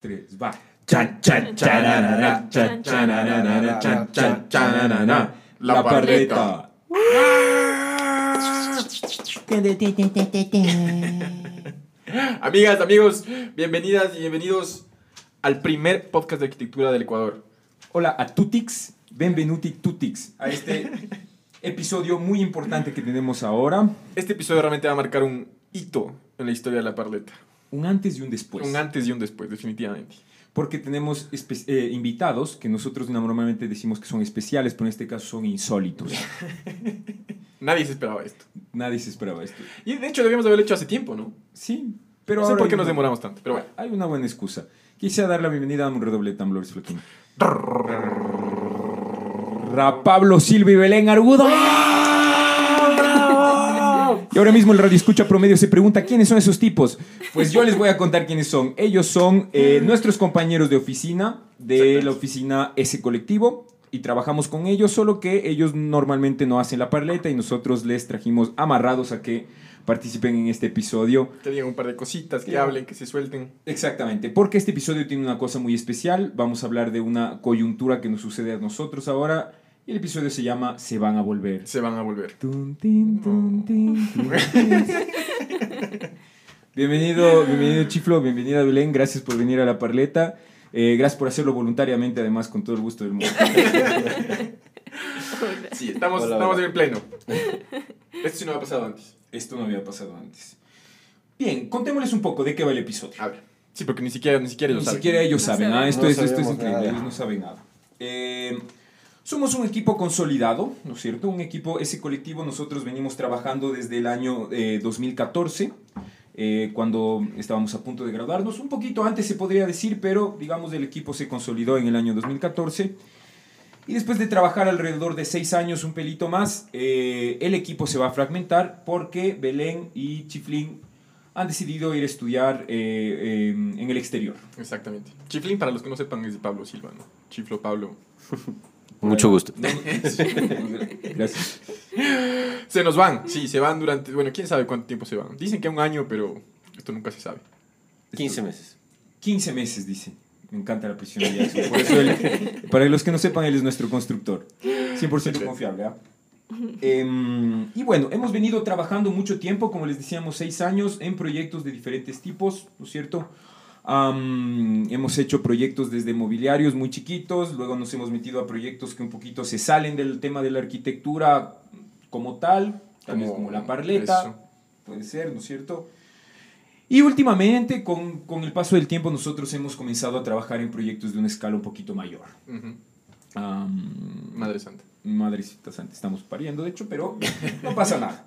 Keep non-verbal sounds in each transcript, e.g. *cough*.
tres, va. La parleta. Amigas, amigos, bienvenidas y bienvenidos al primer podcast de arquitectura del Ecuador. Hola a Tutix, benvenuti Tutix, a este episodio muy importante que tenemos ahora. Este episodio realmente va a marcar un hito en la historia de la parleta. Un antes y un después. Un antes y un después, definitivamente. Porque tenemos eh, invitados que nosotros normalmente decimos que son especiales, pero en este caso son insólitos. *laughs* Nadie se esperaba esto. Nadie se esperaba esto. Y de hecho debíamos haberlo hecho hace tiempo, ¿no? Sí, pero no sé por qué nos una- demoramos tanto, pero bueno. Hay una buena excusa. Quise dar la bienvenida a un redoble de tambores, Floquín. Ra Pablo Silva y Belén Argudo. Y ahora mismo el radio escucha promedio se pregunta quiénes son esos tipos. Pues yo les voy a contar quiénes son. Ellos son eh, nuestros compañeros de oficina de la oficina S Colectivo y trabajamos con ellos, solo que ellos normalmente no hacen la parleta y nosotros les trajimos amarrados a que participen en este episodio. Que digan un par de cositas, que Sí. hablen, que se suelten. Exactamente, porque este episodio tiene una cosa muy especial. Vamos a hablar de una coyuntura que nos sucede a nosotros ahora. Y el episodio se llama Se van a volver. Se van a volver. Tun, tin, tun, tin, tun, *laughs* bienvenido, bienvenido Chiflo, bienvenida Belén, gracias por venir a la parleta. Eh, gracias por hacerlo voluntariamente, además, con todo el gusto del mundo. *laughs* Sí, estamos, Hola, estamos hola. en el pleno. Esto sí no ha pasado antes. Esto no había pasado antes. Bien, contémosles un poco de qué va el episodio. A ver. Sí, porque ni siquiera, ni siquiera ellos Ni saben. siquiera ellos No saben, saben. ah, esto, No es, esto es increíble, nada. ellos no saben nada. Eh, somos un equipo consolidado, ¿no es cierto? Un equipo, ese colectivo nosotros venimos trabajando desde el año eh, 2014, eh, cuando estábamos a punto de graduarnos, un poquito antes se podría decir, pero digamos el equipo se consolidó en el año 2014. Y después de trabajar alrededor de seis años, un pelito más, eh, el equipo se va a fragmentar porque Belén y Chiflín han decidido ir a estudiar eh, eh, en el exterior. Exactamente. Chiflín, para los que no sepan, es de Pablo Silva, ¿no? Chiflo Pablo. *laughs* Mucho gusto. *laughs* Gracias. Se nos van, sí, se van durante. Bueno, quién sabe cuánto tiempo se van. Dicen que un año, pero esto nunca se sabe. 15 meses. 15 meses, dice. Me encanta la prisión de Jackson. Por eso él- para los que no sepan, él es nuestro constructor. 100% confiable, ¿ah? Em, y bueno, hemos venido trabajando mucho tiempo, como les decíamos, seis años, en proyectos de diferentes tipos, ¿no es cierto? Hemos hecho proyectos desde mobiliarios muy chiquitos, luego nos hemos metido a proyectos que un poquito se salen del tema de la arquitectura como tal, tal vez Como la parleta, eso. puede ser, ¿no es cierto? Y últimamente, con, con el paso del tiempo, nosotros hemos comenzado a trabajar en proyectos de una escala un poquito mayor. Ujú. Am, Madre Santa. Madrecita Santa, estamos pariendo, de hecho, pero no pasa nada.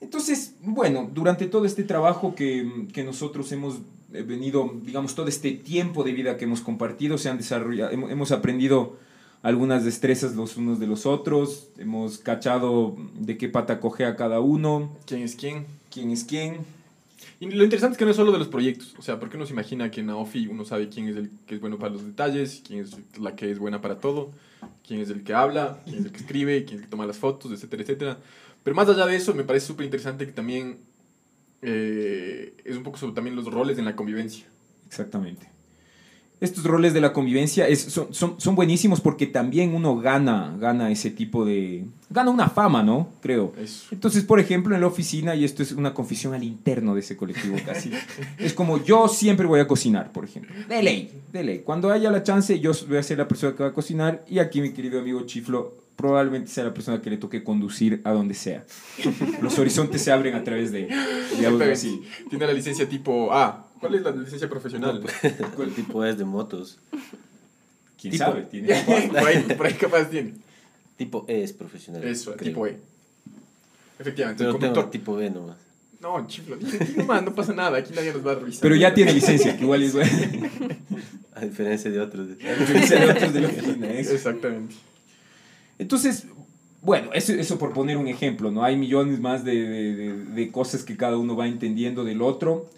Entonces, bueno, durante todo este trabajo que, que nosotros hemos venido, digamos, todo este tiempo de vida que hemos compartido, se han desarrollado, hemos, aprendido algunas destrezas los unos de los otros, hemos cachado de qué pata coge a cada uno, ¿Quién es quién? quién es quién. Y lo interesante es que no es solo de los proyectos. O sea, porque uno se imagina que en AOFI uno sabe quién es el que es bueno para los detalles, quién es la que es buena para todo, quién es el que habla, quién es el que escribe, quién es el que toma las fotos, etcétera, etcétera. Pero más allá de eso, me parece súper interesante que también eh, es un poco sobre también los roles en la convivencia. Exactamente. Estos roles de la convivencia es- son, son, son buenísimos porque también uno gana, gana ese tipo de... Gana una fama, ¿no? Creo. Eso. Entonces, por ejemplo, en la oficina, y esto es una confesión al interno de ese colectivo casi, *laughs* es como yo siempre voy a cocinar, por ejemplo. De ley, de ley. Cuando haya la chance, yo voy a ser la persona que va a cocinar y aquí mi querido amigo Chiflo probablemente sea la persona que le toque conducir a donde sea. *laughs* Los horizontes se abren a través de, de algo Pero así. Tiene la licencia tipo A. ¿Cuál es la licencia profesional? El tipo es de motos. ¿Quién Tipo- sabe? Tiene... *laughs* por, ahí, por ahí capaz tiene. Tipo E es profesional. Eso, creo. tipo E. Efectivamente, Pero el tengo conductor. tipo B nomás. No, chiflo, nomás, no pasa nada, aquí nadie nos va a revisar. Pero ya tiene licencia, que igual es *laughs* bueno. A diferencia de otros. A diferencia de otros de la oficina. Exactamente. Entonces, bueno, eso, eso por poner un ejemplo, ¿no? Hay millones más de, de- de- cosas que cada uno va entendiendo del otro.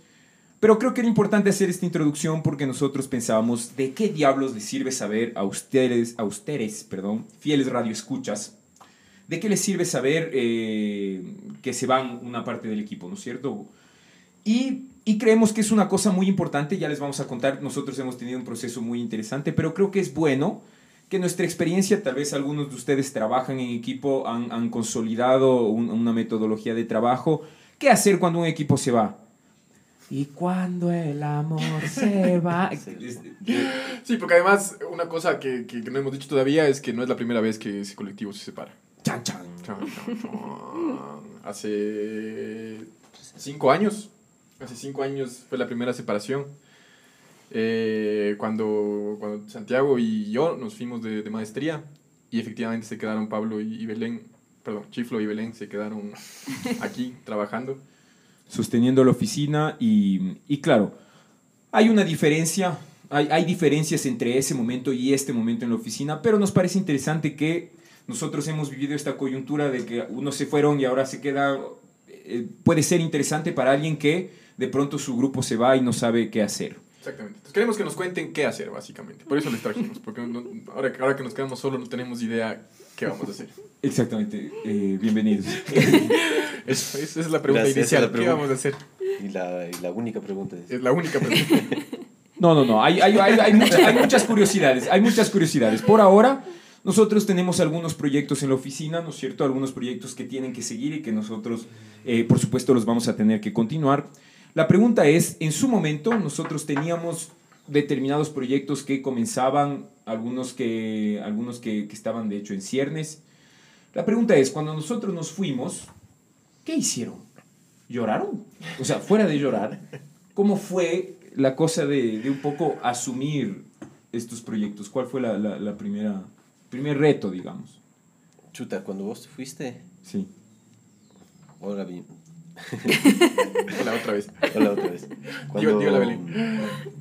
Pero creo que era importante hacer esta introducción porque nosotros pensábamos de qué diablos les sirve saber a ustedes, a ustedes, perdón, fieles radioescuchas, de qué les sirve saber eh, que se van una parte del equipo, ¿no es cierto? Y y creemos que es una cosa muy importante, ya les vamos a contar, nosotros hemos tenido un proceso muy interesante, pero creo que es bueno que nuestra experiencia, tal vez algunos de ustedes trabajan en equipo, han, han consolidado un- una metodología de trabajo. ¿Qué hacer cuando un equipo se va? Y cuando el amor se *laughs* va. Sí, porque además una cosa que, que- que no hemos dicho todavía es que no es la primera vez que ese colectivo se separa. Chan, chan. Chan, chan, chan. Hace cinco años, hace cinco años fue la primera separación. Eh, cuando, cuando Santiago y yo nos fuimos de, de maestría y efectivamente se quedaron Pablo y, y Belén, perdón, Chiflo y Belén se quedaron *laughs* aquí trabajando. Sosteniendo la oficina y, y claro, hay una diferencia, hay, hay diferencias entre ese momento y este momento en la oficina, pero nos parece interesante que nosotros hemos vivido esta coyuntura de que unos se fueron y ahora se queda, eh, puede ser interesante para alguien que de pronto su grupo se va y no sabe qué hacer. Exactamente. Entonces queremos que nos cuenten qué hacer, básicamente. Por eso les trajimos, porque no- ahora, ahora que nos quedamos solos no tenemos idea qué vamos a hacer. Exactamente, eh, bienvenidos. *laughs* Eso, esa es la pregunta Gracias, inicial. la ¿Qué pregunta. vamos a hacer? Y la, y la única pregunta es... Es la única pregunta. *laughs* No, no, no, hay, hay, hay, hay, mucha- hay muchas curiosidades, hay muchas curiosidades. Por ahora, nosotros tenemos algunos proyectos en la oficina, ¿no es cierto? Algunos proyectos que tienen que seguir y que nosotros, eh, por supuesto, los vamos a tener que continuar. La pregunta es, en su momento nosotros teníamos determinados proyectos que comenzaban, algunos que, algunos que, que estaban de hecho en ciernes. La pregunta es, cuando nosotros nos fuimos, ¿qué hicieron? ¿Lloraron? O sea, fuera de llorar, ¿cómo fue la cosa de, de un poco asumir estos proyectos? ¿Cuál fue la, la, la primera, primer reto, digamos? Chuta, cuando vos te fuiste... Sí. Hola, bien. *laughs* la otra vez. Hola otra vez. Digo.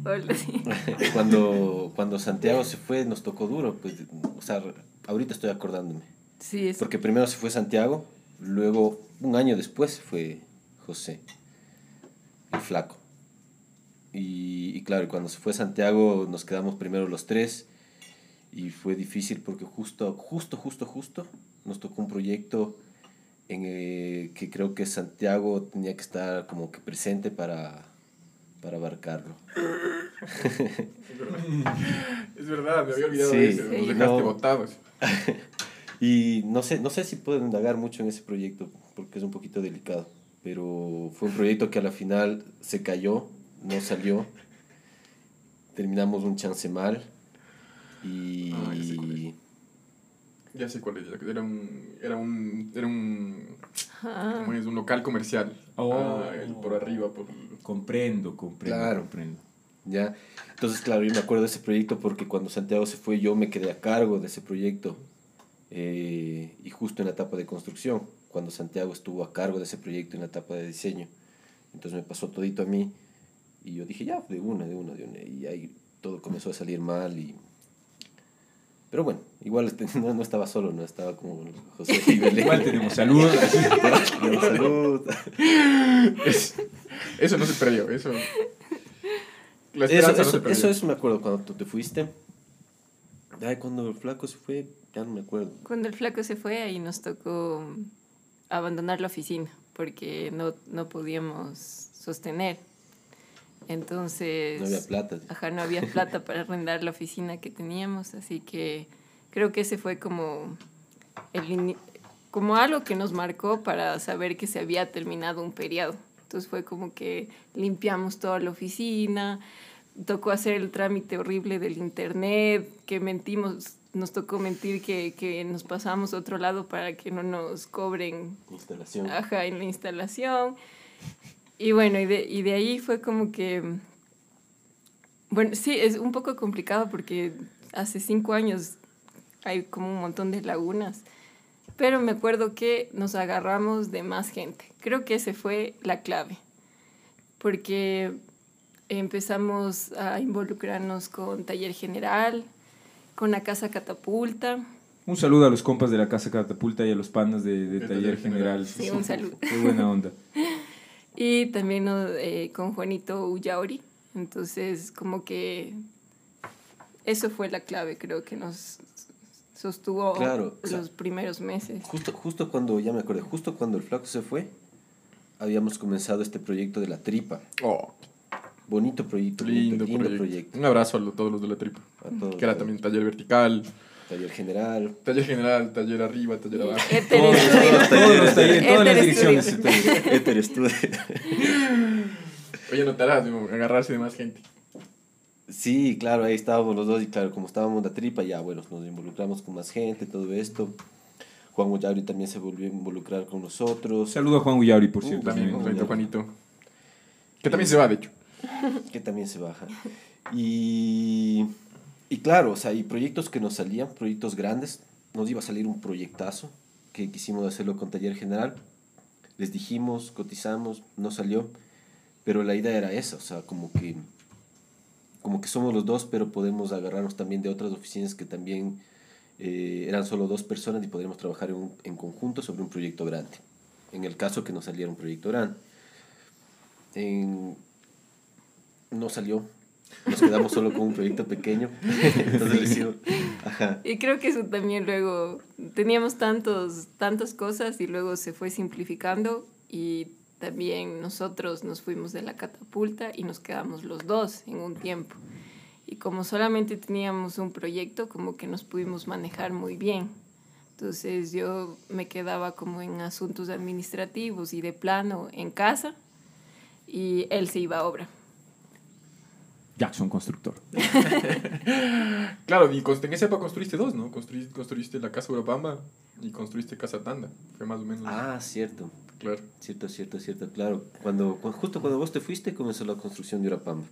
Hola, sí. *laughs* cuando, cuando Santiago se fue, nos tocó duro. Pues, o sea, ahorita estoy acordándome. Sí, es Porque primero se fue Santiago, luego, un año después, se fue José, el flaco. Y, y claro, cuando se fue Santiago, nos quedamos primero los tres. Y fue difícil porque justo, justo, justo, justo, nos tocó un proyecto en el que creo que Santiago tenía que estar como que presente para, para abarcarlo. *laughs* Es verdad, me había olvidado Sí. de eso. Nos dejaste No. botados. *laughs* Y no sé, no sé si puedo indagar mucho en ese proyecto, porque es un poquito delicado, pero fue un proyecto que a la final se cayó, no salió, terminamos un chance mal y... Ah, ya sé cuál es. Era un. Era un. Era un. Ah, ¿Cómo es? Un local comercial. Oh. Ah, el por arriba, por. Comprendo, comprendo, Claro. comprendo. ¿ya? Entonces, claro, yo me acuerdo de ese proyecto porque cuando Santiago se fue yo me quedé a cargo de ese proyecto eh, y justo en la etapa de construcción, cuando Santiago estuvo a cargo de ese proyecto en la etapa de diseño. Entonces me pasó todito a mí y yo dije, ya, de una, de una, de una. Y ahí todo comenzó a salir mal y... Pero bueno, igual este, *laughs* no, no estaba solo, no estaba como José Belén. Igual tenemos salud. *laughs* Tenemos salud. Es- eso no se perdió. Eso. La Eso, no eso, se perdió. eso, eso me acuerdo cuando tú te fuiste. Ay, cuando el flaco se fue, ya no me acuerdo. Cuando el flaco se fue, ahí nos tocó abandonar la oficina porque no, no podíamos sostener. Entonces, No había plata. ajá, no había plata para arrendar la oficina que teníamos, así que creo que ese fue como, el como algo que nos marcó para saber que se había terminado un periodo. Entonces fue como que limpiamos toda la oficina, tocó hacer el trámite horrible del internet, que mentimos, nos tocó mentir que, que nos pasamos a otro lado para que no nos cobren Instalación. ajá, en la instalación. Y bueno, y de, y de ahí fue como que, bueno, sí, es un poco complicado porque hace cinco años hay como un montón de lagunas, pero me acuerdo que nos agarramos de más gente. Creo que ese fue la clave, porque empezamos a involucrarnos con Taller General, con la Casa Catapulta. Un saludo a los compas de la Casa Catapulta y a los panas de, Taller General. Sí, un saludo. Qué buena onda. *laughs* Y también eh, con Juanito Ullauri. Entonces, como que eso fue la clave, creo que nos sostuvo Claro, o sea, los primeros meses. Justo, justo cuando, ya me acordé, justo cuando el flaco se fue, habíamos comenzado este proyecto de la tripa. Oh, Bonito proyecto, lindo, lindo proyecto. proyecto. Un abrazo a todos los de la tripa. A todos, Que era también taller vertical, Taller general. taller general, taller arriba, taller abajo. Éter Todos, Estudio. todos los talleres, todas las direcciones. Éter Estudio. Oye, notarás, agarrarse de más gente. Sí, claro, ahí estábamos los dos y claro, como estábamos la tripa, ya bueno, nos involucramos con más gente, todo esto. Juan Ollabri también se volvió a involucrar con nosotros, Saludo a Juan Guyauri, por Uh, cierto. También, Juan frente a Julián. Juanito. Que también se va, de hecho. que también se baja. Y, y claro, o sea, y proyectos que nos salían, proyectos grandes, nos iba a salir un proyectazo que quisimos hacerlo con Taller General. Les dijimos, cotizamos, no salió, pero la idea era esa, o sea, como que, como que somos los dos, pero podemos agarrarnos también de otras oficinas que también eh, eran solo dos personas y podríamos trabajar en, un- en conjunto sobre un proyecto grande. En el caso que nos saliera un proyecto grande. En- no salió. Nos quedamos solo con un proyecto pequeño. *laughs* Entonces hicimos, ajá. Y creo que eso también luego teníamos tantos, tantas cosas y luego se fue simplificando y también nosotros nos fuimos de la catapulta y nos quedamos los dos en un tiempo. Y como solamente teníamos un proyecto, como que nos pudimos manejar muy bien. Entonces yo me quedaba como en asuntos administrativos y de plano en casa y él se iba a obra. Jackson Constructor. *laughs* *laughs* Claro, y en esa época construiste dos, ¿no? Construiste, construiste la Casa Urapamba y construiste Casa Tanda. Fue más o menos. Ah, cierto. Claro. Cierto, cierto, cierto, claro. Cuando, cu- justo cuando vos te fuiste comenzó la construcción de Urapamba.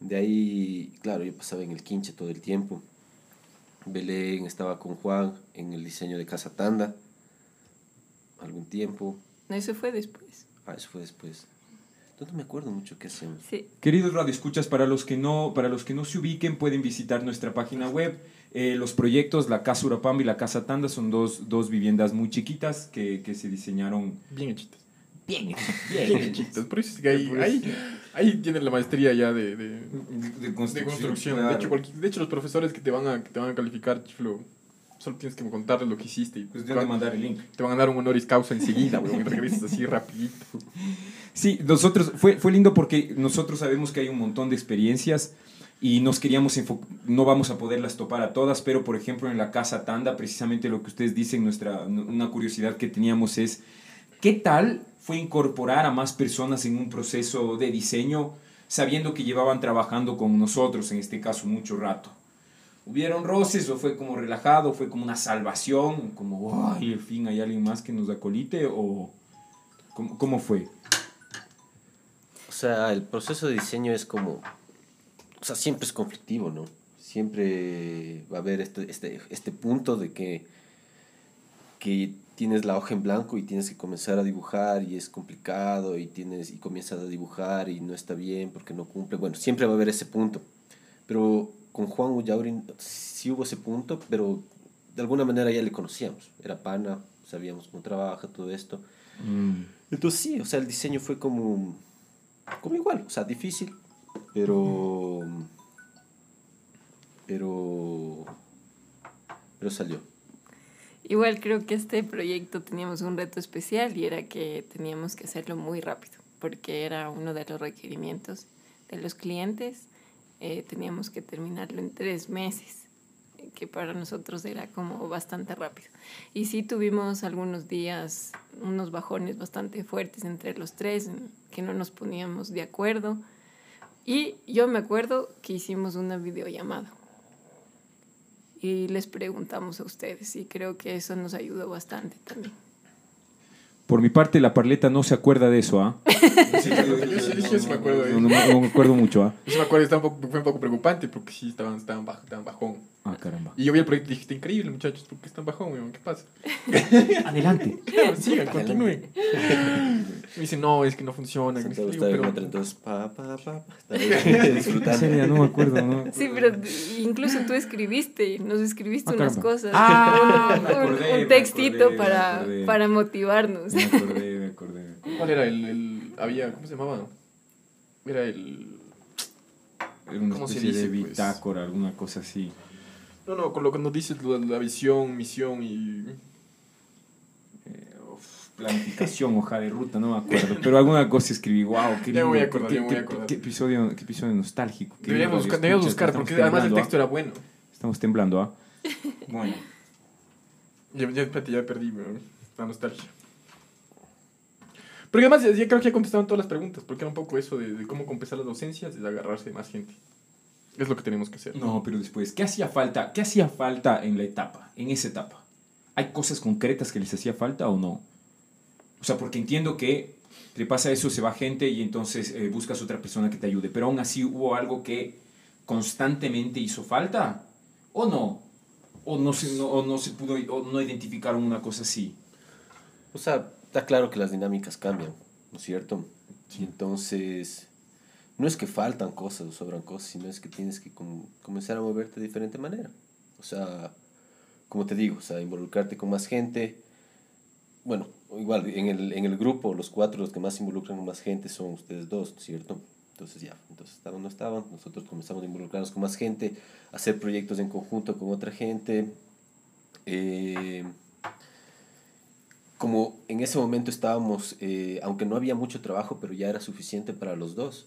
De ahí, claro, yo pasaba en el quinche todo el tiempo. Belén estaba con Juan en el diseño de Casa Tanda. Algún tiempo. No, eso fue después. Ah, eso fue después. No, no me acuerdo mucho qué hacemos. Sí. Queridos radioescuchas, para los que no, para los que no se ubiquen, pueden visitar nuestra página web. Eh, los proyectos, la Casa Urapamba y la Casa Tanda, son dos, dos viviendas muy chiquitas que, que se diseñaron Bien hechitas. bien, Bien hechitas. Por eso es que ahí, ahí, ahí tienen la maestría ya de, de, de de construcción. claro. De, hecho, cualquier- de hecho, los profesores que te van a, que te van a calificar, chiflo, solo tienes que contarles lo que hiciste. Y Pues te, van, mandar el link. te van a dar un honoris causa enseguida, weón. y Regresas así rapidito. Sí, nosotros, fue, fue lindo porque nosotros sabemos que hay un montón de experiencias y nos queríamos no vamos a poderlas topar a todas, pero por ejemplo en la Casa Tanda, precisamente lo que ustedes dicen, nuestra, una curiosidad que teníamos es, ¿qué tal fue incorporar a más personas en un proceso de diseño sabiendo que llevaban trabajando con nosotros, en este caso, mucho rato? ¿Hubieron roces o fue como relajado, fue como una salvación, como, ay, al fin hay alguien más que nos acolite o cómo, cómo fue? O sea, el proceso de diseño es como, sea, siempre es conflictivo, ¿no? Siempre va a haber este, este, este punto de que, que tienes la hoja en blanco y tienes que comenzar a dibujar y es complicado y, tienes, y comienzas a dibujar y no está bien porque no cumple. Bueno, siempre va a haber ese punto. Pero con Juan Ullaurin sí hubo ese punto, pero de alguna manera ya le conocíamos. Era pana, sabíamos cómo trabaja, todo esto. Entonces sí, o sea, el diseño fue como, como igual, o sea, difícil, pero, pero, pero salió. Igual creo que este proyecto teníamos un reto especial y era que teníamos que hacerlo muy rápido, porque era uno de los requerimientos de los clientes. Eh, teníamos que terminarlo en tres meses, que para nosotros era como bastante rápido. Y sí tuvimos algunos días, unos bajones bastante fuertes entre los tres, que no nos poníamos de acuerdo. Y yo me acuerdo que hicimos una videollamada y les preguntamos a ustedes y creo que eso nos ayudó bastante también. Por mi parte, la parleta no se acuerda de eso, ¿ah? sí, yo sí me acuerdo No, no me- acuerdo mucho, ¿ah? Yo sí me acuerdo, un poco, fue un poco preocupante porque sí estaban, estaban bajón. Ah, caramba. Y yo vi el proyecto y dije, está increíble, muchachos, ¿por qué están bajón, weón? ¿Qué pasa? *laughs* Adelante. Claro, sigan, continúen. Me dice, no, es que no funciona. que no Santiago sé qué". estaba en pero otra, entonces, pa, pa, pa. *laughs* *laughs* Seria, no me acuerdo, ¿no? Sí, pero incluso tú escribiste, nos escribiste Ah, unas caramba. cosas, Ah, un, acordé, textito acordé, para, para motivarnos. Me acordé, me acordé. me acordé. ¿Cuál era el, el. Había. ¿Cómo se llamaba? Era el. Era una ¿Cómo se especie de dice, pues? bitácora, alguna cosa así. No, no, con lo que nos dices, la, la visión, misión y. Eh, uf, planificación, *laughs* hoja de ruta, no me acuerdo. *laughs* Pero alguna cosa escribí, wow, qué Ya me voy a lindo, acordar, qué, ya voy a qué- acordar. qué episodio, qué episodio nostálgico. Deberíamos lindo, buscar, deberíamos escuchas, buscar porque además el texto ¿ah? era bueno. Estamos temblando, ¿ah? *laughs* Bueno. Ya, ya, espérate, ya perdí, bro. La nostalgia. Pero además, ya, creo que ya contestaron todas las preguntas, porque era un poco eso de, de cómo compensar las docencias, es agarrarse de más gente. Es lo que tenemos que hacer. No, pero después, ¿qué hacía falta? ¿Qué hacía falta en la etapa, en esa etapa? ¿Hay cosas concretas que les hacía falta o no? O sea, porque entiendo que te pasa eso, se va gente y entonces eh, buscas otra persona que te ayude, pero aún así hubo algo que constantemente hizo falta o no, o no se, no, o no se pudo, o no identificaron una cosa así. O sea, está claro que las dinámicas cambian, ¿no es cierto? Y entonces, no es que faltan cosas o sobran cosas, sino es que tienes que com- comenzar a moverte de diferente manera. O sea, como te digo, o sea, involucrarte con más gente. Bueno, igual, en el, en el grupo, los cuatro, los que más involucran con más gente son ustedes dos, ¿no es cierto? Entonces ya, entonces estaban, no estaban, nosotros comenzamos a involucrarnos con más gente, hacer proyectos en conjunto con otra gente. Eh, como en ese momento estábamos, eh, aunque no había mucho trabajo, pero ya era suficiente para los dos,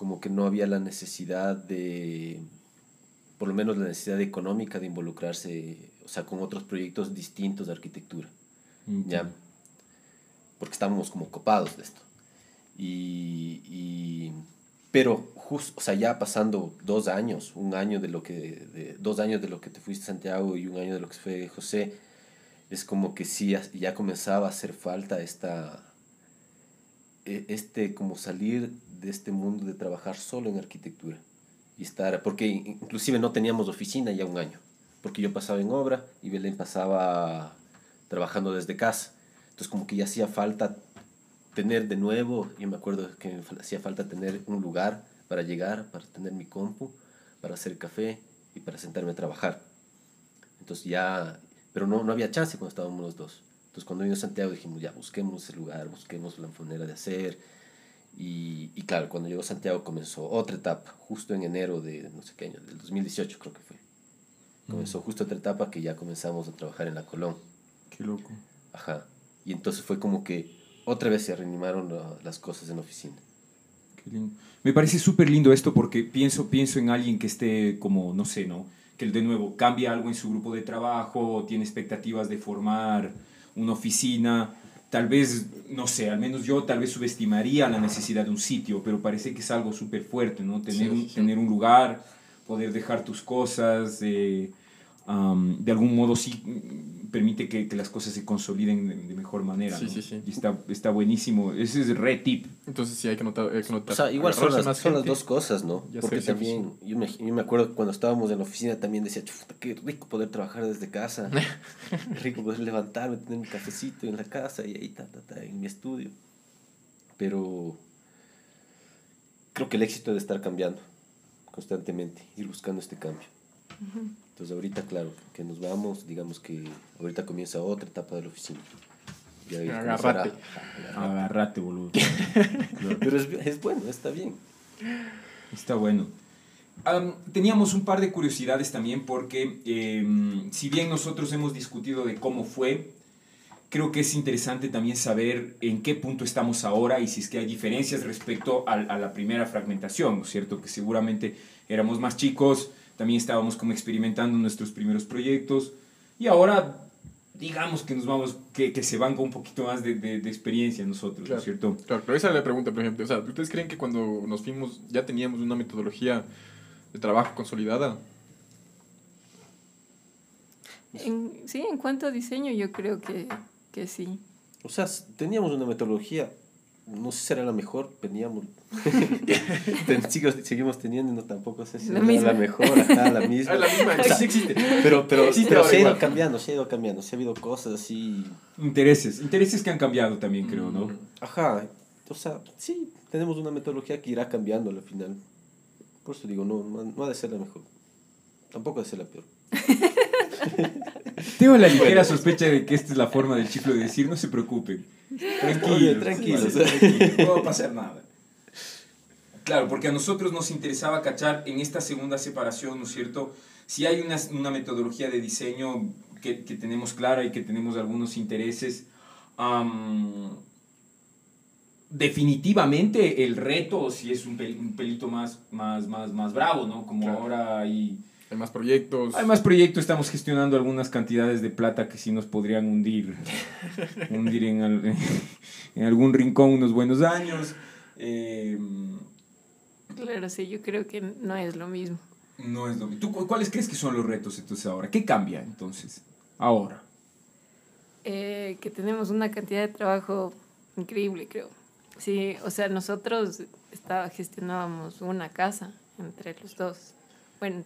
como que no había la necesidad de, por lo menos la necesidad económica de involucrarse, o sea, con otros proyectos distintos de arquitectura, ya, porque estábamos como copados de esto. Y, y- pero justo, o sea, ya pasando dos años, un año de lo que, de- dos años de lo que te fuiste Santiago y un año de lo que se fue José, es como que sí, ya- ya comenzaba a hacer falta esta, e- este, como salir de este mundo de trabajar solo en arquitectura y estar, porque in- inclusive no teníamos oficina ya un año, porque yo pasaba en obra y Belén pasaba trabajando desde casa, entonces como que ya hacía falta tener de nuevo, yo me acuerdo que hacía falta tener un lugar para llegar, para tener mi compu, para hacer café y para sentarme a trabajar. Entonces ya, pero no, no había chance cuando estábamos los dos. Entonces cuando vino Santiago dijimos, ya, busquemos ese lugar, busquemos la manera de hacer. Y, y claro, cuando llegó Santiago comenzó otra etapa, justo en enero de, no sé qué año, del 2018 creo que fue. Comenzó justo otra etapa que ya comenzamos a trabajar en la Colón. Qué loco. Ajá. Y entonces fue como que otra vez se reanimaron la- las cosas en la oficina. Qué lindo. Me parece súper lindo esto porque pienso, pienso en alguien que esté como, no sé, ¿no? Que de nuevo cambia algo en su grupo de trabajo, tiene expectativas de formar una oficina. Tal vez, no sé, al menos yo tal vez subestimaría la necesidad de un sitio, pero parece que es algo súper fuerte, ¿no? Tener, Sí, un, sí. tener un lugar, poder dejar tus cosas, eh, am, de algún modo sí permite que, que las cosas se consoliden de, de mejor manera. Sí, ¿no? sí, sí. Y está, está buenísimo. Ese es re tip. Entonces sí hay que notar. Hay que notar. O sea, igual son las, son las dos cosas, ¿no? y Porque también, yo me, yo me acuerdo cuando estábamos en la oficina también decía, qué rico poder trabajar desde casa. *laughs* Qué rico poder levantarme, tener un cafecito en la casa y ahí, ta, ta, ta, en mi estudio. Pero creo que el éxito debe estar cambiando constantemente, ir buscando este cambio. Entonces ahorita, claro, que nos vamos, digamos que ahorita comienza otra etapa de la oficina. Y ahí comenzará- Agárrate. Agárrate, boludo. *laughs* Pero es, es bueno, está bien. Está bueno. Am, teníamos un par de curiosidades también porque em, si bien nosotros hemos discutido de cómo fue, creo que es interesante también saber en qué punto estamos ahora y si es que hay diferencias respecto al- a, la primera fragmentación, ¿no es cierto? Que seguramente éramos más chicos, también estábamos como experimentando nuestros primeros proyectos y ahora digamos que nos vamos, que, que se van con un poquito más de, de- de experiencia nosotros, ¿no es cierto? Claro, pero esa era la pregunta, por ejemplo. O sea, ¿ustedes creen que cuando nos fuimos ya teníamos una metodología de trabajo consolidada? En- sí, en cuanto a diseño, yo creo que, que sí. O sea, teníamos una metodología, no sé si era la mejor, teníamos, *laughs* ten- sigo- seguimos teniendo, no tampoco sé si La era misma. la mejor, ajá, la *laughs* misma. Ah, la misma, O sea, sí existe. Pero, pero, Existe pero se ha ido cambiando, se ha ido cambiando, se ha habido cosas así, Intereses, intereses que han cambiado también, creo, ¿no? Mm. ajá, o sea, sí, tenemos una metodología que irá cambiando al final. Por eso digo, no, no, no ha de ser la mejor, tampoco ha de ser la peor. *laughs* Tengo la ligera sospecha de que esta es la forma del chiflo de decir, no se preocupen. Oye, tranquilos. No va a pasar nada. Claro, porque a nosotros nos interesaba cachar en esta segunda separación, ¿no es cierto? Si hay una, una metodología de diseño que, que tenemos clara y que tenemos algunos intereses, am, definitivamente el reto sí es un, pel- un pelito más, más, más, más bravo, ¿no? Como Claro. ahora hay, Hay más proyectos. hay más proyectos, estamos gestionando algunas cantidades de plata que sí nos podrían hundir, *laughs* hundir en, al- en algún rincón unos buenos años. Eh, Claro, sí, yo creo que no es lo mismo. no es lo mismo. ¿Tú cu- cuáles crees que son los retos entonces ahora? ¿Qué cambia entonces ahora? Eh, que tenemos una cantidad de trabajo increíble, creo. Sí, o sea, nosotros estaba, gestionábamos una casa entre los dos. Bueno,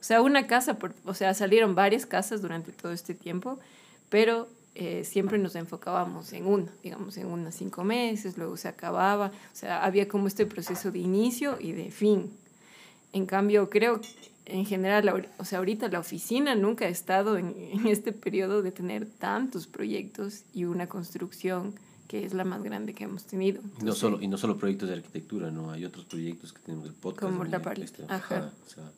o sea, una casa, por, o sea, salieron varias casas durante todo este tiempo, pero eh, siempre nos enfocábamos en una, digamos, en unas cinco meses, luego se acababa, o sea, había como este proceso de inicio y de fin. En cambio, creo que en general, o sea, ahorita la oficina nunca ha estado en, en este periodo de tener tantos proyectos y una construcción que es la más grande que hemos tenido. Y no, solo, y no solo proyectos de arquitectura, ¿no? Hay otros proyectos que tenemos el podcast. Como la este, ajá. o sea,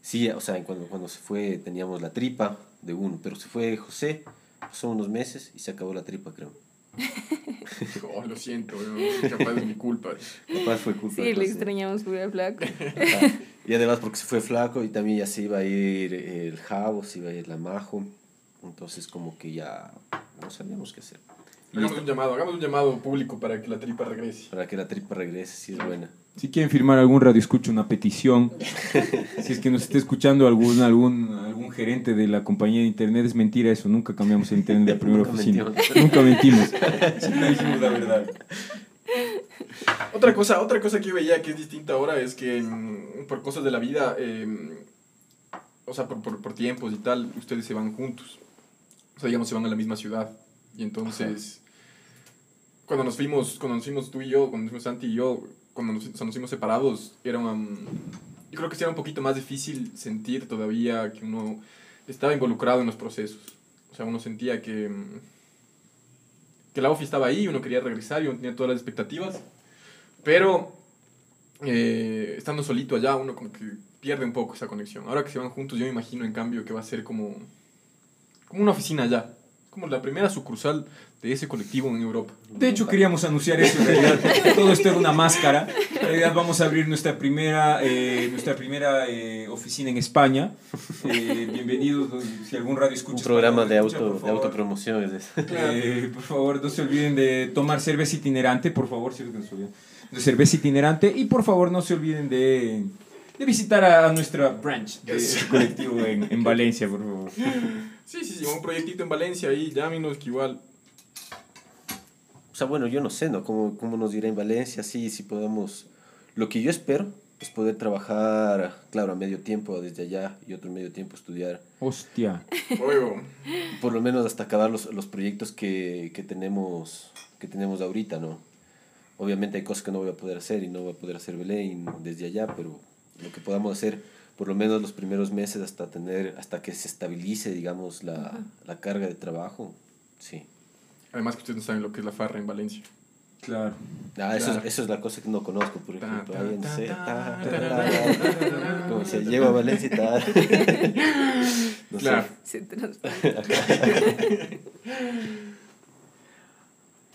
sí, o sea, cuando, cuando se fue teníamos la tripa de uno, pero se fue José, pasó unos meses y se acabó la tripa, creo. *laughs* Oh, lo siento, capaz es mi culpa. Capaz fue culpa Sí, le extrañamos pura flaco. Ajá. Y además porque se fue flaco y también ya se iba a ir el Javo, se iba a ir la Majo. Entonces como que ya no sabíamos qué hacer. Hagamos un llamado, hagamos un llamado público para que la tripa regrese. para que la tripa regrese, si es buena. Si quieren firmar algún radio escucha una petición, *laughs* si es que nos esté escuchando algún, algún, algún gerente de la compañía de internet, es mentira eso, nunca cambiamos el internet de la *laughs* primera Nunca oficina. mentimos. Nunca mentimos. *laughs* Siempre dijimos la verdad. Otra cosa, otra cosa que yo veía que es distinta ahora es que mm, por cosas de la vida, eh, o sea, por, por, por tiempos y tal, ustedes se van juntos. O sea, digamos, se van a la misma ciudad. Y entonces, cuando nos fuimos, cuando nos fuimos tú y yo, cuando nos fuimos Santi y yo, cuando nos, o sea, nos fuimos separados, era um, yo creo que era un poquito más difícil sentir todavía que uno estaba involucrado en los procesos. O sea, uno sentía que, que la OFI estaba ahí, uno quería regresar y uno tenía todas las expectativas. Pero eh, estando solito allá, uno como que pierde un poco esa conexión. Ahora que se van juntos, yo me imagino en cambio que va a ser como, como una oficina allá. Como la primera sucursal de ese colectivo en Europa. De hecho, queríamos anunciar eso en realidad. Todo esto era una máscara. En realidad vamos a abrir nuestra primera, eh, nuestra primera eh, oficina en España. Eh, bienvenidos, si algún radio escucha. Un programa de, escucha, auto, por de favor. autopromoción. Eh, por favor, no se olviden de tomar cerveza itinerante, por favor, si es que no se olviden. De cerveza itinerante y por favor no se olviden de, de visitar a, a nuestra branch de Yes. colectivo en, en Valencia, por favor. Sí, sí, sí, un proyectito en Valencia ahí, llámenos que igual. O sea, bueno, yo no sé, ¿no? ¿Cómo, cómo nos irá en Valencia? Sí, sí podemos... Lo que yo espero es poder trabajar, claro, a medio tiempo desde allá y otro medio tiempo estudiar. Hostia. Por lo menos hasta acabar los, los proyectos que, que, tenemos, que tenemos ahorita, ¿no? Obviamente hay cosas que no voy a poder hacer y no voy a poder hacer Belén desde allá, pero lo que podamos hacer por lo menos los primeros meses hasta tener hasta que se estabilice digamos la, la carga de trabajo sí Además que ustedes no saben lo que es la farra en Valencia. Claro. Ah, eso. Es, eso es la cosa que no conozco, por ejemplo. Ahí en Como se lleva a Valencia y tal. Claro.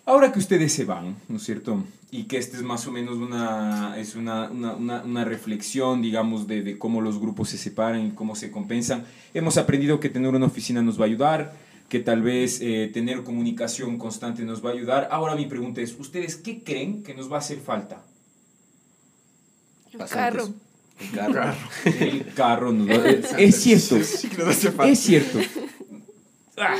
Ahora que ustedes se van, ¿no es cierto? Y que este es más o menos una, es una, una, una, una reflexión, digamos, de, de cómo los grupos se separan y cómo se compensan. Hemos aprendido que tener una oficina nos va a ayudar, que tal vez eh, tener comunicación constante nos va a ayudar. Ahora mi pregunta es, ¿ustedes qué creen que nos va a hacer falta? El carro. El carro. El carro nos va a... Es cierto, Sí, que nos hace falta. es cierto. Ah.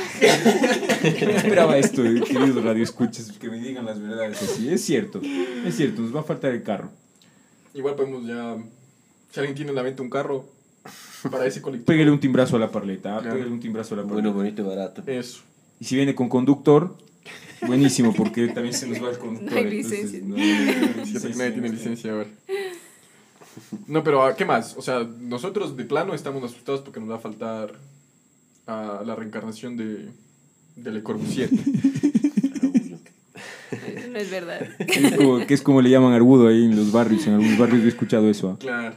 No esperaba esto, eh, queridos radioescuchas, que me digan las verdades así. Es cierto, es cierto, nos va a faltar el carro. Igual podemos ya. Si alguien tiene en la mente un carro para ese colectivo. Pégale un timbrazo a la parleta, ah, Claro. pégale un timbrazo a la parleta. Bueno, bonito y barato. Eso. Y si viene con conductor, buenísimo, porque también se nos va el conductor. *laughs* No hay entonces, licencia. no hay porque nadie tiene licencia ahora. No, pero ah, ¿qué más? O sea, nosotros de plano estamos asustados porque nos va a faltar a la reencarnación de, de Le Corbusier. *laughs* Eso no es verdad. Es como, que es como le llaman argudo ahí en los barrios, en algunos barrios yo he escuchado eso. ah. Claro.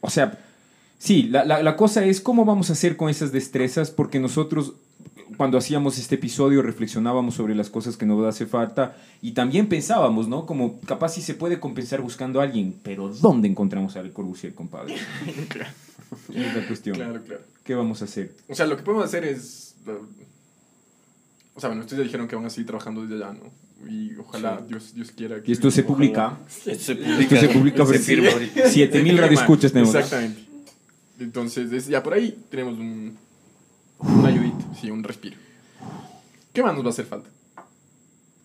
O sea, sí, la, la, la cosa es cómo vamos a hacer con esas destrezas, porque nosotros, cuando hacíamos este episodio reflexionábamos sobre las cosas que nos hace falta y también pensábamos, ¿no? Como capaz si se puede compensar buscando a alguien, pero ¿dónde encontramos a Le Corbusier, compadre? *laughs* Claro. Es la cuestión. Claro, claro. ¿Qué vamos a hacer? O sea, lo que podemos hacer es. O sea, bueno, ustedes ya dijeron que van a seguir trabajando desde allá, ¿no? Y ojalá Dios, Dios quiera que. Y esto se publica. Esto se Esto publica. se publica se ahorita. 7000 radioescuchas tenemos. Exactamente. Entonces, es- ya por ahí tenemos un. Un ayudito, sí, un respiro. ¿Qué más nos va a hacer falta?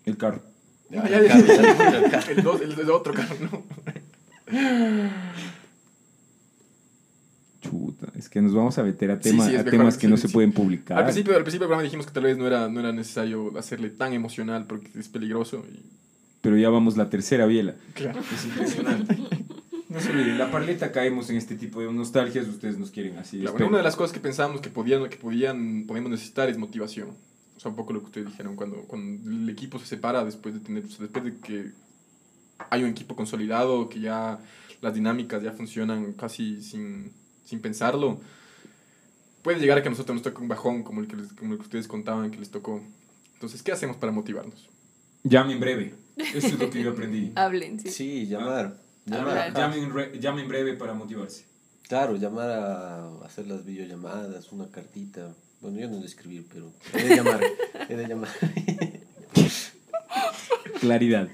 El carro. Ya, Ya, ya, el ya. carro, ya, el *laughs* carro. El, dos, el otro carro, ¿no? Chuta, es que nos vamos a meter a, tema- sí, a temas que no se pueden publicar. Al principio, al principio del programa dijimos que tal vez no era, no era necesario hacerle tan emocional porque es peligroso. Y... Pero ya vamos la tercera biela. Claro. Es impresionante. No se olviden, la parleta caemos en este tipo de nostalgias, ustedes nos quieren así. Claro, esperen. una de las cosas que pensábamos que podían, que podían, podíamos necesitar es motivación. O sea, un poco lo que ustedes dijeron, cuando, cuando el equipo se separa después de tener, o sea, después de que hay un equipo consolidado, que ya las dinámicas ya funcionan casi sin, sin pensarlo, puede llegar a que a nosotros nos toque un bajón como el, que les- como el que ustedes contaban que les tocó. Entonces, ¿qué hacemos para motivarnos? Llame en breve. Eso es lo que yo aprendí. *laughs* Hablen, sí. Sí, llamar. Llamar. Hablar. Llame en, re- llame en breve para motivarse. Claro, llamar a hacer las videollamadas, una cartita. Bueno, yo no de escribir, pero he de llamar. *laughs* he de llamar. Claridad.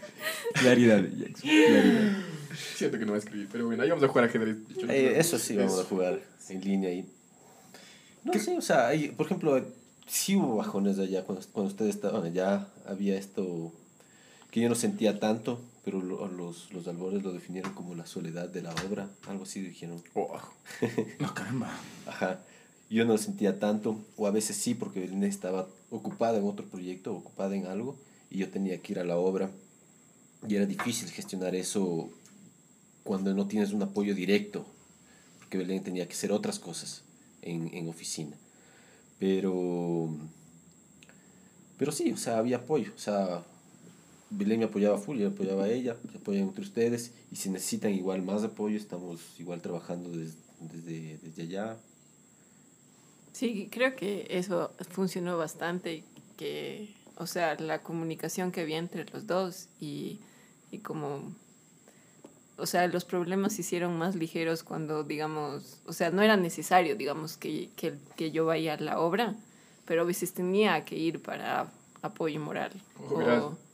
Claridad, Jackson. Claridad. Siento que no voy a escribir, pero bueno, ahí vamos a jugar ajedrez. Eh, eso sí, vamos a jugar en línea ahí. No sé, o sea, hay- por ejemplo, sí hubo bajones allá cuando, cuando ustedes estaban allá. Había esto que yo no sentía tanto, pero lo- los, los albores lo definieron como la soledad de la obra. Algo así dijeron. Oh, *laughs* No, caramba. Ajá. Yo no lo sentía tanto, o a veces sí, porque Belén estaba ocupada en otro proyecto, ocupada en algo, y yo tenía que ir a la obra. Y era difícil gestionar eso cuando no tienes un apoyo directo, porque Belén tenía que hacer otras cosas en, en oficina. Pero, pero sí, o sea, había apoyo. O sea, Belén me apoyaba full, yo apoyaba a ella, se apoyan entre ustedes, y si necesitan igual más apoyo, estamos igual trabajando des- desde, desde allá. Sí, creo que eso funcionó bastante, que, o sea, la comunicación que había entre los dos y, y como, o sea, los problemas se hicieron más ligeros cuando, digamos, o sea, no era necesario, digamos, que, que, que yo vaya a la obra, pero a veces tenía que ir para apoyo moral. Ojo, O-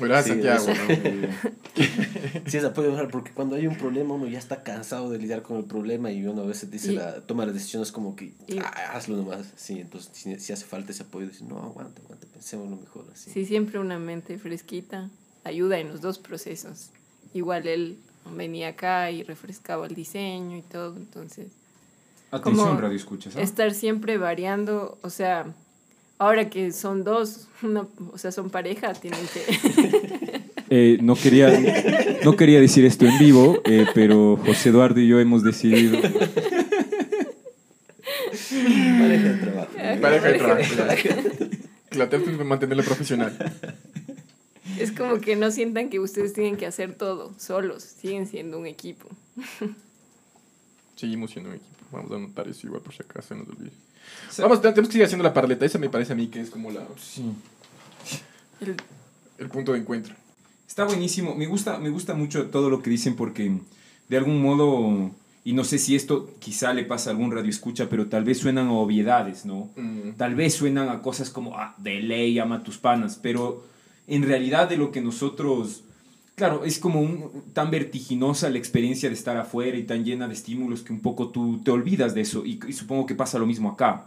Verás, Sí, Santiago. ¿no? *laughs* Sí, es apoyo moral, porque cuando hay un problema uno ya está cansado de lidiar con el problema y uno a veces dice Y- la, toma las decisiones como que Y- "Ah, hazlo nomás. Sí, entonces si, si hace falta ese apoyo, dice no, aguanta, aguanta, pensemos lo mejor. Así. Sí, siempre una mente fresquita ayuda en los dos procesos. Igual él venía acá y refrescaba el diseño y todo, entonces Atención, Como radio escuchas. ¿ah? estar siempre variando, o sea, ahora que son dos, *laughs* una, o sea, son pareja, tienen que... *laughs* *laughs* Eh, no, quería, no quería decir esto en vivo, eh, pero José Eduardo y yo hemos decidido. Pareja de trabajo. Pareja de trabajo. Pareja de mantenerlo profesional. es como que no sientan que ustedes tienen que hacer todo solos, siguen siendo un equipo. Seguimos siendo un equipo. Vamos a anotar eso igual por si acaso se nos olvide. Vamos, tenemos que seguir haciendo la parleta. Esa me parece a mí que es como la, Sí. El- el punto de encuentro. Está buenísimo. Me gusta, me gusta mucho todo lo que dicen porque de algún modo, y no sé si esto quizá le pasa a algún radio escucha, pero tal vez suenan a obviedades, ¿no? Mm, Tal vez suenan a cosas como, ah, de ley, ama a tus panas, pero en realidad de lo que nosotros, claro, es como un, tan vertiginosa la experiencia de estar afuera y tan llena de estímulos que un poco tú te olvidas de eso y, y supongo que pasa lo mismo acá.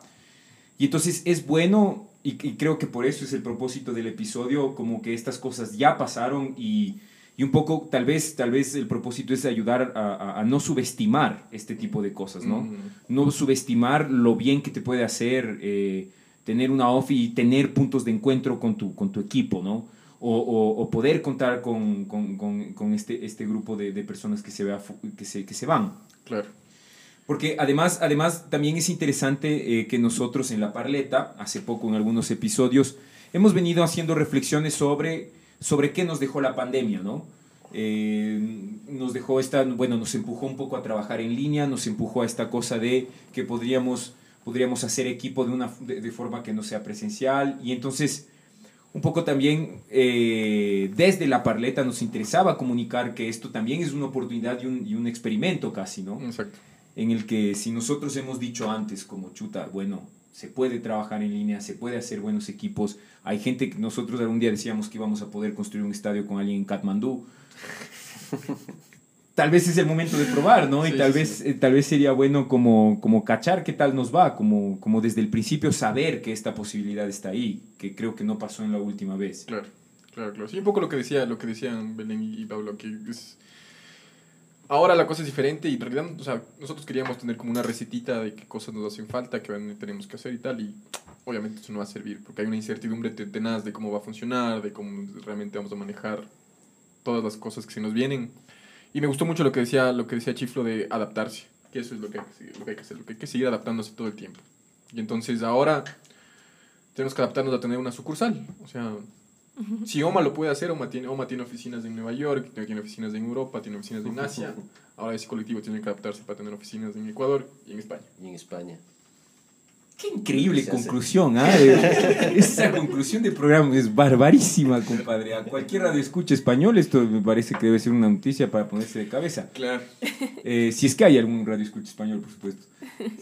Y entonces es bueno, y, y creo que por eso es el propósito del episodio, como que estas cosas ya pasaron y, y un poco tal vez, tal vez el propósito es ayudar a, a- a no subestimar este tipo de cosas, ¿no? Mm. no subestimar lo bien que te puede hacer eh, tener una off y tener puntos de encuentro con tu, con tu equipo, ¿no? O, o- o poder contar con, con- con- con este, este grupo de, de personas que se, vea que, se, que se van. Claro. Porque además, además también es interesante eh, que nosotros en La Parleta, hace poco en algunos episodios, hemos venido haciendo reflexiones sobre, sobre qué nos dejó la pandemia, ¿no? Eh, nos dejó esta, bueno, nos empujó un poco a trabajar en línea, nos empujó a esta cosa de que podríamos podríamos hacer equipo de, una, de, de forma que no sea presencial. Y entonces, un poco también eh, desde la parleta nos interesaba comunicar que esto también es una oportunidad y un, y un experimento casi, ¿no? Exacto. en el que si nosotros hemos dicho antes como chuta, bueno, se puede trabajar en línea, se puede hacer buenos equipos, hay gente que nosotros algún día decíamos que íbamos a poder construir un estadio con alguien en Katmandú. *laughs* Tal vez es el momento de probar, ¿no? Sí, y tal sí, vez, eh, tal vez sería bueno como, como cachar qué tal nos va, como, como desde el principio saber que esta posibilidad está ahí, que creo que no pasó en la última vez. Claro, claro, claro. Sí, un poco lo que decía, lo que decían Belén y Pablo, que es... Ahora la cosa es diferente y en realidad, o sea, nosotros queríamos tener como una recetita de qué cosas nos hacen falta, qué tenemos que hacer y tal, y obviamente eso no va a servir, porque hay una incertidumbre te- tenaz de cómo va a funcionar, de cómo realmente vamos a manejar todas las cosas que se nos vienen. Y me gustó mucho lo que decía, lo que decía Chiflo de adaptarse, que eso es lo que, hay que seguir, lo que hay que hacer, lo que hay que seguir adaptándose todo el tiempo. Y entonces ahora tenemos que adaptarnos a tener una sucursal, o sea, si OMA lo puede hacer, OMA tiene, OMA tiene oficinas en Nueva York, tiene oficinas en Europa, tiene oficinas en Asia. Ahora ese colectivo tiene que adaptarse para tener oficinas en Ecuador y en España. Y en España. Qué increíble Se conclusión, ¿ah? De- *laughs* Esa conclusión de programa es barbarísima, compadre. A cualquier radio escucha español, esto me parece que debe ser una noticia para ponerse de cabeza. Claro. Eh, si es que hay algún radio escucha español, por supuesto.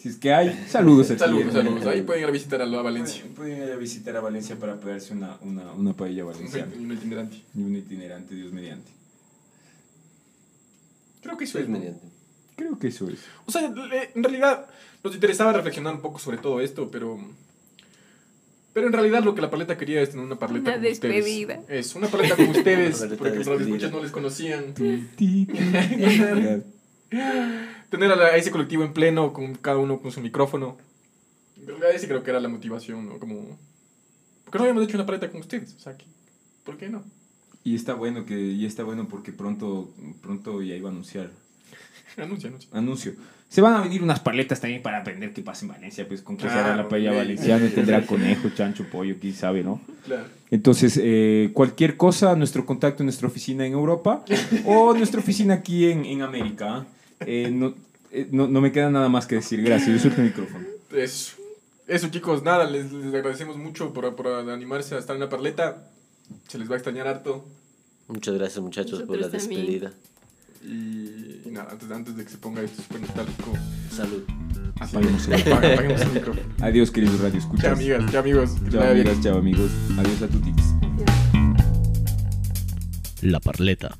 Si es que hay, saludos a ti. Saludos, hermano. saludos. Ahí pueden ir a visitar a la Valencia. Pueden, ir a visitar a Valencia para pegarse una, una, una paella valenciana. Y un itinerante. Y un itinerante, Dios mediante. Creo que eso Pues es. ¿no? mediante. Creo que eso es. O sea, en realidad nos interesaba reflexionar un poco sobre todo esto, pero... Pero en realidad lo que la paleta quería es tener una paleta Una como ustedes. despedida. Es una paleta como ustedes, *laughs* porque los despedida. escuchas no les conocían. *laughs* Tener a, la- a ese colectivo en pleno, con cada uno con su micrófono. En realidad ese creo que era la motivación, ¿no? Como... ¿Por qué no habíamos hecho una paleta con ustedes? O sea, que- ¿por qué no? Y está bueno que y está bueno porque pronto pronto ya iba a anunciar *laughs* Anuncia, anuncia. anuncio. Se van a venir unas paletas también para aprender qué pasa en Valencia, pues con qué se hará la paella sí. valenciana, *laughs* tendrá conejo, chancho, pollo, quién sabe, ¿no? Claro. Entonces, eh, cualquier cosa, nuestro contacto en nuestra oficina en Europa *laughs* o nuestra oficina aquí en, en América. ¿ah? Eh, no, eh, no, no me queda nada más que decir. Gracias. Yo suelto el micrófono. Eso. Eso, chicos, nada, les, les agradecemos mucho por, por animarse a estar en la parleta. Se les va a extrañar harto. Muchas gracias muchachos por la Nosotros también. Y, y nada, antes, antes de que se ponga esto súper nostálgico, Salud. Apaguemos el- apaga- apaguemos el micrófono. Adiós, queridos radio Chao, escuchas. amigas, chao, amigos. Chao, amigas, chao, amigos. Adiós a tutis. La Parleta.